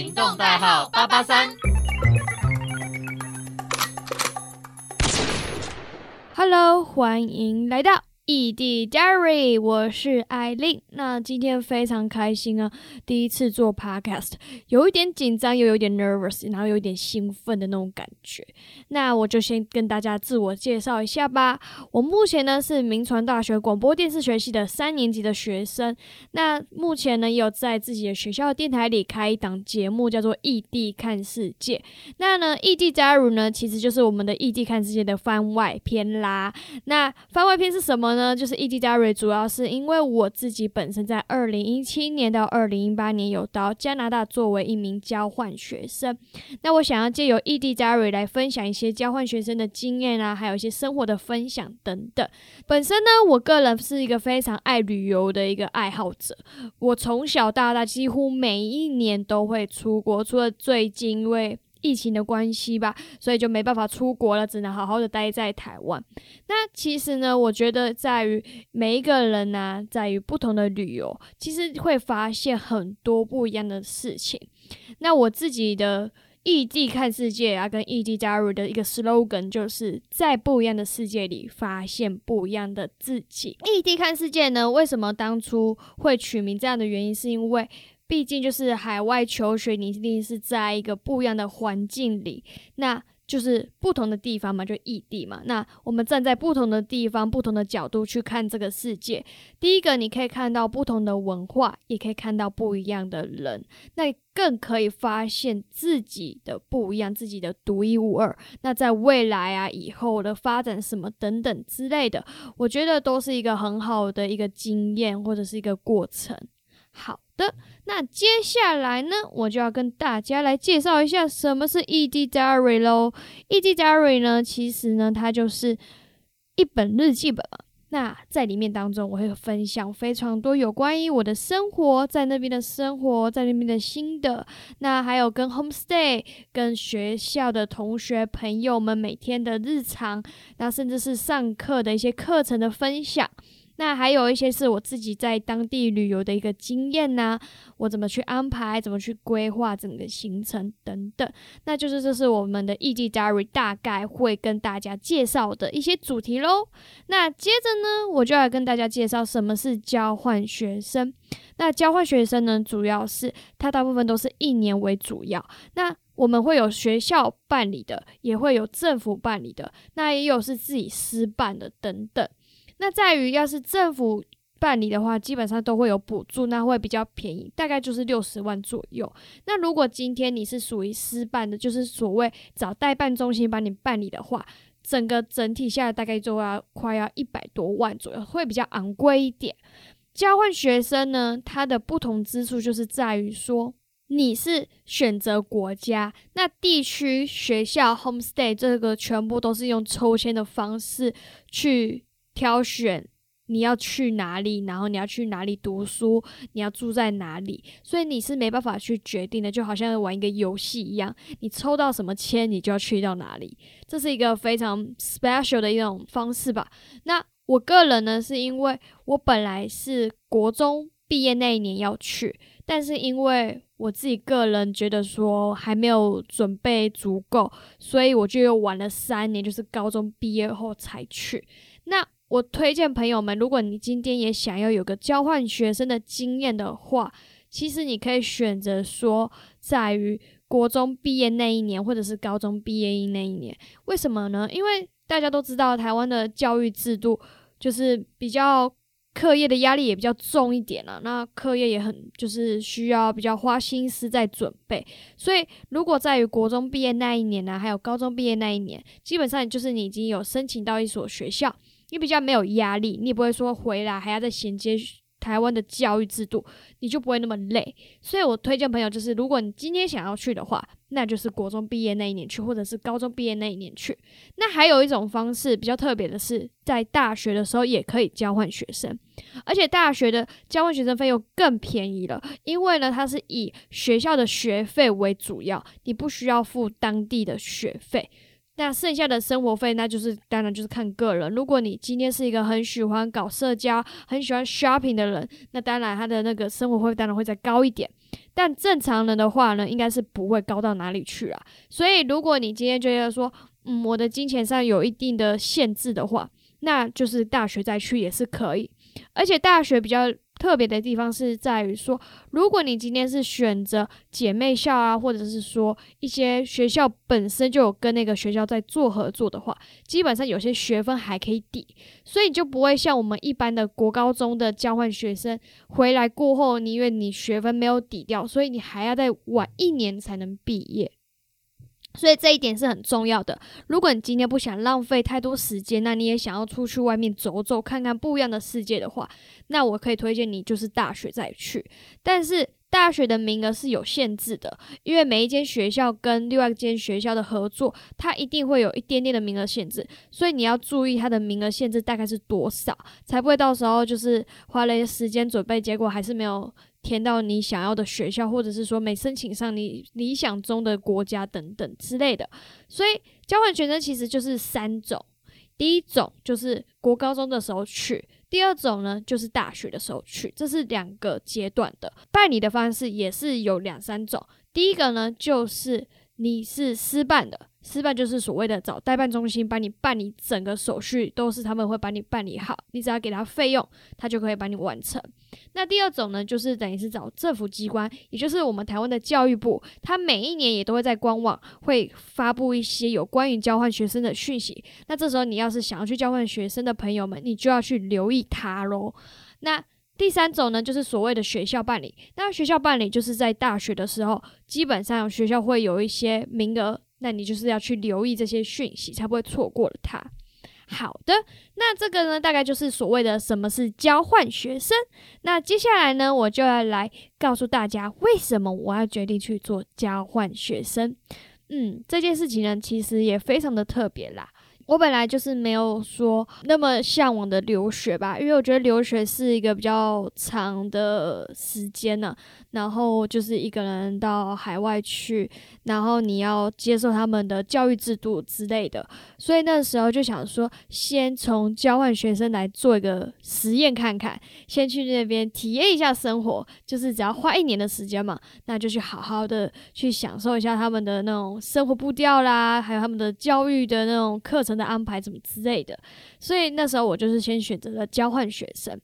行动代号八八三。Hello，欢迎来到。异地 Diary，我是艾琳。那今天非常开心啊，第一次做 Podcast，有一点紧张，又有点 nervous，然后有一点兴奋的那种感觉。那我就先跟大家自我介绍一下吧。我目前呢是明传大学广播电视学系的三年级的学生。那目前呢也有在自己的学校电台里开一档节目，叫做《异地看世界》。那呢，异地 Diary 呢其实就是我们的《异地看世界》的番外篇啦。那番外篇是什么呢？呢，就是 ED Diary，主要是因为我自己本身在二零一七年到二零一八年有到加拿大作为一名交换学生，那我想要借由 ED Diary 来分享一些交换学生的经验啊，还有一些生活的分享等等。本身呢，我个人是一个非常爱旅游的一个爱好者，我从小到大几乎每一年都会出国，除了最近因为疫情的关系吧，所以就没办法出国了，只能好好的待在台湾。那其实呢，我觉得在于每一个人呢，在于不同的旅游，其实会发现很多不一样的事情。那我自己的异地看世界啊，跟异地加入的一个 slogan，就是在不一样的世界里发现不一样的自己。异地看世界呢，为什么当初会取名这样的原因，是因为。毕竟就是海外求学，你一定是在一个不一样的环境里，那就是不同的地方嘛，就异地嘛。那我们站在不同的地方、不同的角度去看这个世界，第一个你可以看到不同的文化，也可以看到不一样的人，那更可以发现自己的不一样、自己的独一无二。那在未来啊，以后的发展什么等等之类的，我觉得都是一个很好的一个经验或者是一个过程。好的，那接下来呢，我就要跟大家来介绍一下什么是 ED Diary 喽。ED Diary 呢，其实呢，它就是一本日记本嘛。那在里面当中，我会分享非常多有关于我的生活，在那边的生活，在那边的心得。那还有跟 homestay、跟学校的同学朋友们每天的日常，那甚至是上课的一些课程的分享。那还有一些是我自己在当地旅游的一个经验呐，我怎么去安排，怎么去规划整个行程等等。那就是这是我们的异地 diary 大概会跟大家介绍的一些主题喽。那接着呢，我就来跟大家介绍什么是交换学生。那交换学生呢，主要是它大部分都是一年为主要。那我们会有学校办理的，也会有政府办理的，那也有是自己私办的等等。那在于，要是政府办理的话，基本上都会有补助，那会比较便宜，大概就是六十万左右。那如果今天你是属于私办的，就是所谓找代办中心帮你办理的话，整个整体下来大概就要快要一百多万左右，会比较昂贵一点。交换学生呢，它的不同之处就是在于说，你是选择国家，那地区、学校、homestay 这个全部都是用抽签的方式去。挑选你要去哪里，然后你要去哪里读书，你要住在哪里，所以你是没办法去决定的，就好像玩一个游戏一样，你抽到什么签，你就要去到哪里，这是一个非常 special 的一种方式吧。那我个人呢，是因为我本来是国中毕业那一年要去，但是因为我自己个人觉得说还没有准备足够，所以我就又晚了三年，就是高中毕业后才去。那我推荐朋友们，如果你今天也想要有个交换学生的经验的话，其实你可以选择说，在于国中毕业那一年，或者是高中毕业那一年。为什么呢？因为大家都知道，台湾的教育制度就是比较课业的压力也比较重一点了。那课业也很就是需要比较花心思在准备。所以，如果在于国中毕业那一年呢，还有高中毕业那一年，基本上就是你已经有申请到一所学校。你比较没有压力，你也不会说回来还要再衔接台湾的教育制度，你就不会那么累。所以我推荐朋友就是，如果你今天想要去的话，那就是国中毕业那一年去，或者是高中毕业那一年去。那还有一种方式比较特别的是，在大学的时候也可以交换学生，而且大学的交换学生费用更便宜了，因为呢，它是以学校的学费为主要，你不需要付当地的学费。那剩下的生活费，那就是当然就是看个人。如果你今天是一个很喜欢搞社交、很喜欢 shopping 的人，那当然他的那个生活费当然会再高一点。但正常人的话呢，应该是不会高到哪里去啊。所以如果你今天觉得说，嗯，我的金钱上有一定的限制的话，那就是大学再去也是可以。而且大学比较。特别的地方是在于说，如果你今天是选择姐妹校啊，或者是说一些学校本身就有跟那个学校在做合作的话，基本上有些学分还可以抵，所以就不会像我们一般的国高中的交换学生回来过后，你因为你学分没有抵掉，所以你还要再晚一年才能毕业。所以这一点是很重要的。如果你今天不想浪费太多时间，那你也想要出去外面走走，看看不一样的世界的话，那我可以推荐你就是大学再去。但是大学的名额是有限制的，因为每一间学校跟另外一间学校的合作，它一定会有一点点的名额限制，所以你要注意它的名额限制大概是多少，才不会到时候就是花了时间准备，结果还是没有。填到你想要的学校，或者是说没申请上你理想中的国家等等之类的。所以交换学生其实就是三种：第一种就是国高中的时候去，第二种呢就是大学的时候去，这是两个阶段的办理的方式也是有两三种。第一个呢就是你是私办的。私办就是所谓的找代办中心帮你办理整个手续，都是他们会帮你办理好，你只要给他费用，他就可以帮你完成。那第二种呢，就是等于是找政府机关，也就是我们台湾的教育部，他每一年也都会在官网会发布一些有关于交换学生的讯息。那这时候你要是想要去交换学生的朋友们，你就要去留意他喽。那第三种呢，就是所谓的学校办理。那学校办理就是在大学的时候，基本上学校会有一些名额。那你就是要去留意这些讯息，才不会错过了它。好的，那这个呢，大概就是所谓的什么是交换学生。那接下来呢，我就要来告诉大家，为什么我要决定去做交换学生。嗯，这件事情呢，其实也非常的特别啦。我本来就是没有说那么向往的留学吧，因为我觉得留学是一个比较长的时间呢，然后就是一个人到海外去，然后你要接受他们的教育制度之类的，所以那时候就想说，先从交换学生来做一个实验看看，先去那边体验一下生活，就是只要花一年的时间嘛，那就去好好的去享受一下他们的那种生活步调啦，还有他们的教育的那种课程。的安排怎么之类的，所以那时候我就是先选择了交换学生。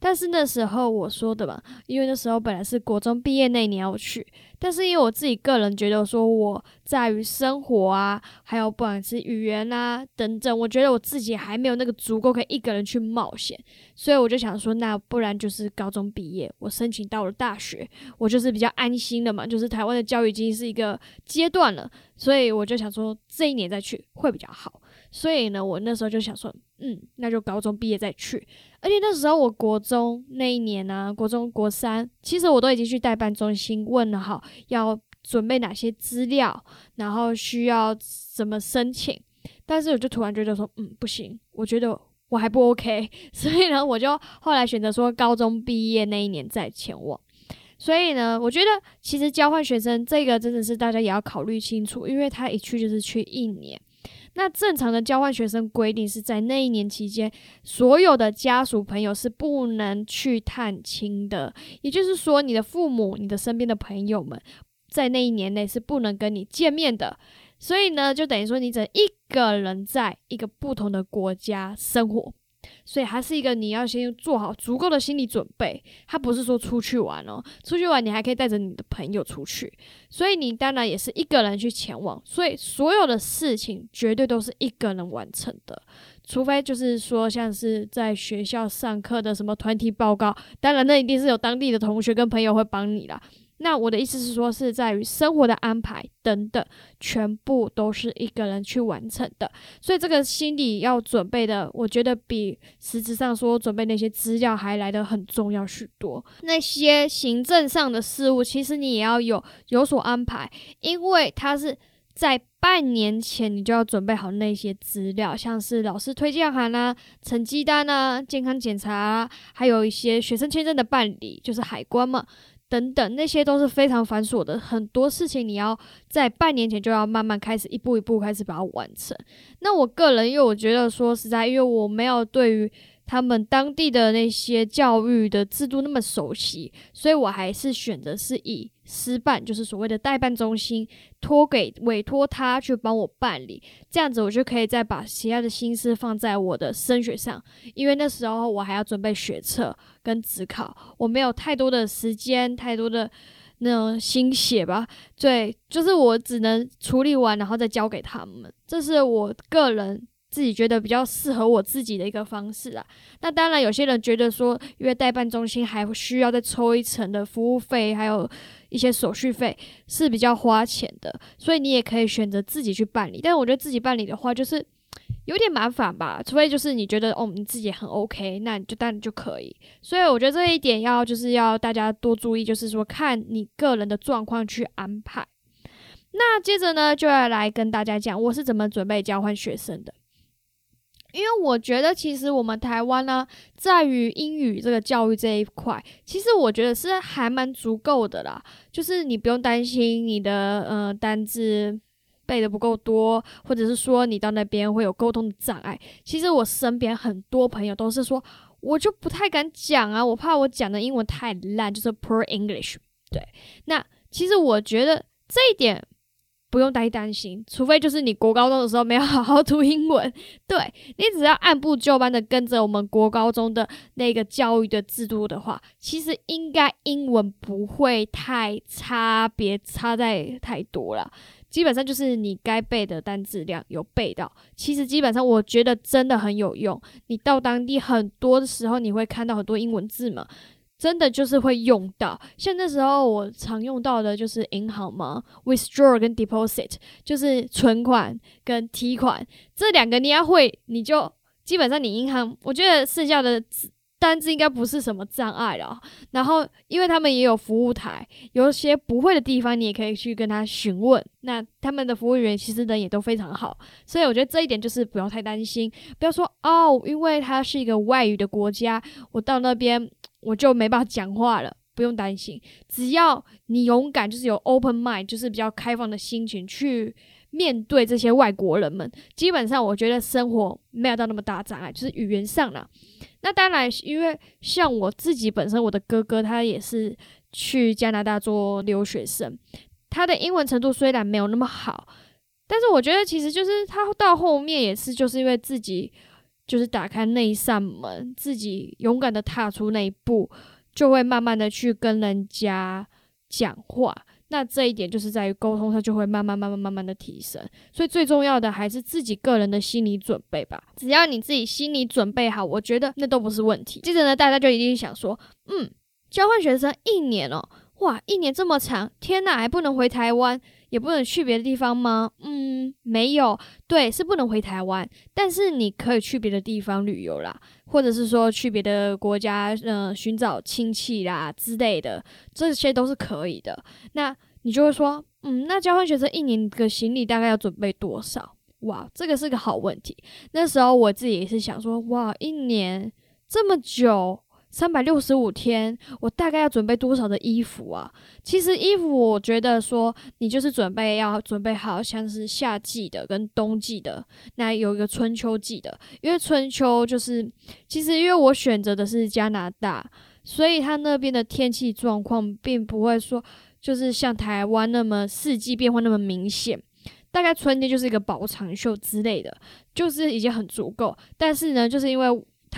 但是那时候我说的嘛，因为那时候本来是国中毕业那一年要去，但是因为我自己个人觉得说我在于生活啊，还有不管是语言啊等等，我觉得我自己还没有那个足够可以一个人去冒险，所以我就想说，那不然就是高中毕业，我申请到了大学，我就是比较安心的嘛，就是台湾的教育已经是一个阶段了，所以我就想说这一年再去会比较好。所以呢，我那时候就想说，嗯，那就高中毕业再去。而且那时候我国中那一年呢，国中国三，其实我都已经去代办中心问了好，要准备哪些资料，然后需要怎么申请。但是我就突然觉得说，嗯，不行，我觉得我还不 OK。所以呢，我就后来选择说，高中毕业那一年再前往。所以呢，我觉得其实交换学生这个真的是大家也要考虑清楚，因为他一去就是去一年。那正常的交换学生规定是在那一年期间，所有的家属朋友是不能去探亲的，也就是说，你的父母、你的身边的朋友们，在那一年内是不能跟你见面的。所以呢，就等于说，你只一个人在一个不同的国家生活。所以还是一个你要先做好足够的心理准备，他不是说出去玩哦，出去玩你还可以带着你的朋友出去，所以你当然也是一个人去前往，所以所有的事情绝对都是一个人完成的，除非就是说像是在学校上课的什么团体报告，当然那一定是有当地的同学跟朋友会帮你啦。那我的意思是说，是在于生活的安排等等，全部都是一个人去完成的。所以这个心理要准备的，我觉得比实质上说准备那些资料还来得很重要许多。那些行政上的事务，其实你也要有有所安排，因为它是在半年前你就要准备好那些资料，像是老师推荐函啊、成绩单啊、健康检查，还有一些学生签证的办理，就是海关嘛。等等，那些都是非常繁琐的，很多事情你要在半年前就要慢慢开始，一步一步开始把它完成。那我个人，因为我觉得说实在，因为我没有对于他们当地的那些教育的制度那么熟悉，所以我还是选择是以私办，就是所谓的代办中心，托给委托他去帮我办理，这样子我就可以再把其他的心思放在我的升学上，因为那时候我还要准备学测跟职考，我没有太多的时间，太多的那种心血吧，对，就是我只能处理完，然后再交给他们，这是我个人。自己觉得比较适合我自己的一个方式啊。那当然，有些人觉得说，因为代办中心还需要再抽一层的服务费，还有一些手续费是比较花钱的，所以你也可以选择自己去办理。但是我觉得自己办理的话，就是有点麻烦吧。除非就是你觉得哦，你自己很 OK，那你就当然就可以。所以我觉得这一点要就是要大家多注意，就是说看你个人的状况去安排。那接着呢，就要来跟大家讲我是怎么准备交换学生的。因为我觉得，其实我们台湾呢，在于英语这个教育这一块，其实我觉得是还蛮足够的啦。就是你不用担心你的呃单字背的不够多，或者是说你到那边会有沟通的障碍。其实我身边很多朋友都是说，我就不太敢讲啊，我怕我讲的英文太烂，就是 poor English。对，那其实我觉得这一点。不用太担心，除非就是你国高中的时候没有好好读英文，对你只要按部就班的跟着我们国高中的那个教育的制度的话，其实应该英文不会太差别差在太多了。基本上就是你该背的单词量有背到，其实基本上我觉得真的很有用。你到当地很多的时候，你会看到很多英文字嘛。真的就是会用到，像那时候我常用到的就是银行嘛，withdraw 跟 deposit，就是存款跟提款这两个你要会，你就基本上你银行，我觉得剩下的单子应该不是什么障碍了。然后因为他们也有服务台，有些不会的地方你也可以去跟他询问，那他们的服务员其实人也都非常好，所以我觉得这一点就是不用太担心，不要说哦，因为它是一个外语的国家，我到那边。我就没办法讲话了，不用担心，只要你勇敢，就是有 open mind，就是比较开放的心情去面对这些外国人们。基本上，我觉得生活没有到那么大障碍，就是语言上了。那当然，因为像我自己本身，我的哥哥他也是去加拿大做留学生，他的英文程度虽然没有那么好，但是我觉得其实就是他到后面也是就是因为自己。就是打开那一扇门，自己勇敢的踏出那一步，就会慢慢的去跟人家讲话。那这一点就是在于沟通，它就会慢慢、慢慢、慢慢的提升。所以最重要的还是自己个人的心理准备吧。只要你自己心理准备好，我觉得那都不是问题。接着呢，大家就一定想说，嗯，交换学生一年哦，哇，一年这么长，天呐，还不能回台湾？也不能去别的地方吗？嗯，没有，对，是不能回台湾，但是你可以去别的地方旅游啦，或者是说去别的国家，嗯，寻找亲戚啦之类的，这些都是可以的。那你就会说，嗯，那交换学生一年的行李大概要准备多少？哇，这个是个好问题。那时候我自己也是想说，哇，一年这么久。三百六十五天，我大概要准备多少的衣服啊？其实衣服，我觉得说你就是准备要准备好，像是夏季的跟冬季的，那有一个春秋季的。因为春秋就是，其实因为我选择的是加拿大，所以它那边的天气状况并不会说就是像台湾那么四季变化那么明显。大概春天就是一个薄长袖之类的，就是已经很足够。但是呢，就是因为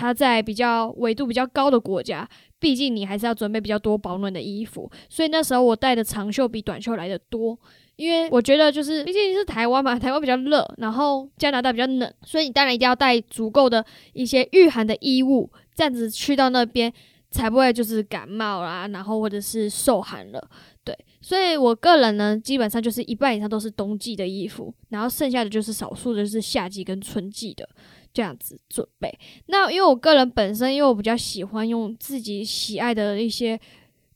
它在比较纬度比较高的国家，毕竟你还是要准备比较多保暖的衣服，所以那时候我带的长袖比短袖来的多，因为我觉得就是毕竟是台湾嘛，台湾比较热，然后加拿大比较冷，所以你当然一定要带足够的一些御寒的衣物，这样子去到那边才不会就是感冒啦，然后或者是受寒了，对，所以我个人呢，基本上就是一半以上都是冬季的衣服，然后剩下的就是少数的就是夏季跟春季的。这样子准备，那因为我个人本身，因为我比较喜欢用自己喜爱的一些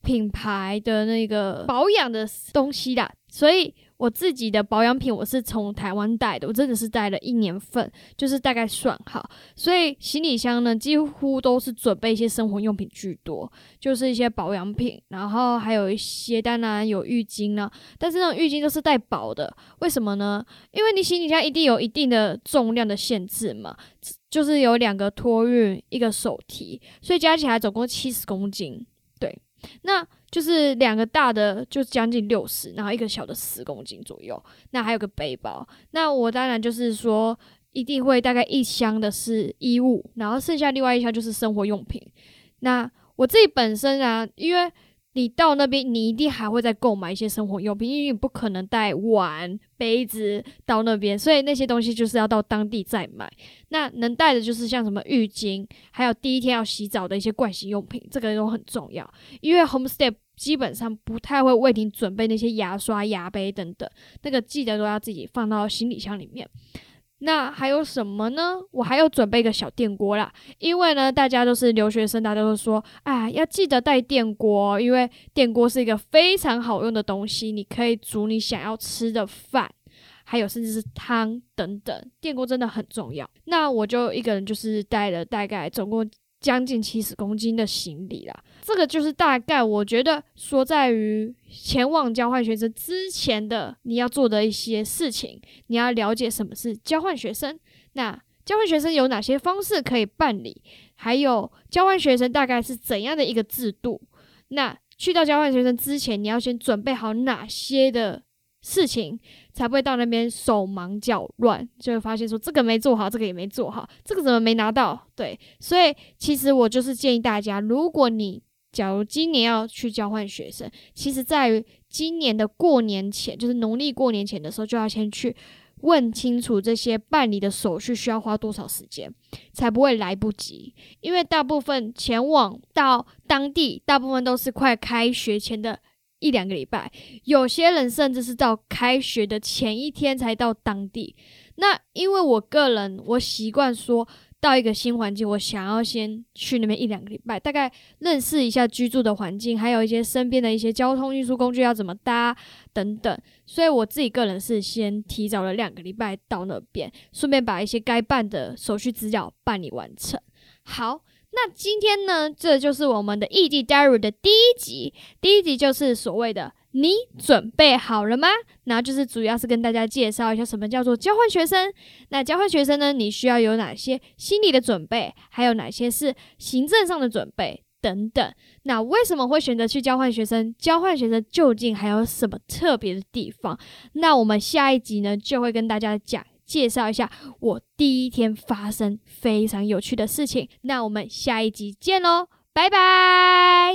品牌的那个保养的东西啦，所以。我自己的保养品我是从台湾带的，我真的是带了一年份，就是大概算好。所以行李箱呢，几乎都是准备一些生活用品居多，就是一些保养品，然后还有一些当然有浴巾呢，但是那种浴巾都是带薄的，为什么呢？因为你行李箱一定有一定的重量的限制嘛，就是有两个托运，一个手提，所以加起来总共七十公斤。对，那。就是两个大的就将近六十，然后一个小的十公斤左右。那还有个背包，那我当然就是说一定会大概一箱的是衣物，然后剩下另外一箱就是生活用品。那我自己本身啊，因为你到那边，你一定还会再购买一些生活用品，因为你不可能带碗、杯子到那边，所以那些东西就是要到当地再买。那能带的就是像什么浴巾，还有第一天要洗澡的一些盥洗用品，这个都很重要。因为 homestay 基本上不太会为你准备那些牙刷、牙杯等等，那个记得都要自己放到行李箱里面。那还有什么呢？我还有准备一个小电锅啦，因为呢，大家都是留学生，大家都说，啊，要记得带电锅，因为电锅是一个非常好用的东西，你可以煮你想要吃的饭，还有甚至是汤等等，电锅真的很重要。那我就一个人就是带了大概总共。将近七十公斤的行李啦，这个就是大概我觉得说在于前往交换学生之前的你要做的一些事情，你要了解什么是交换学生，那交换学生有哪些方式可以办理，还有交换学生大概是怎样的一个制度，那去到交换学生之前，你要先准备好哪些的。事情才不会到那边手忙脚乱，就会发现说这个没做好，这个也没做好，这个怎么没拿到？对，所以其实我就是建议大家，如果你假如今年要去交换学生，其实在于今年的过年前，就是农历过年前的时候，就要先去问清楚这些办理的手续需要花多少时间，才不会来不及。因为大部分前往到当地，大部分都是快开学前的。一两个礼拜，有些人甚至是到开学的前一天才到当地。那因为我个人，我习惯说到一个新环境，我想要先去那边一两个礼拜，大概认识一下居住的环境，还有一些身边的一些交通运输工具要怎么搭等等。所以我自己个人是先提早了两个礼拜到那边，顺便把一些该办的手续资料办理完成。好。那今天呢，这就是我们的异地 diary 的第一集。第一集就是所谓的“你准备好了吗？”然后就是主要是跟大家介绍一下什么叫做交换学生。那交换学生呢，你需要有哪些心理的准备，还有哪些是行政上的准备等等。那为什么会选择去交换学生？交换学生究竟还有什么特别的地方？那我们下一集呢，就会跟大家讲。介绍一下我第一天发生非常有趣的事情，那我们下一集见喽，拜拜。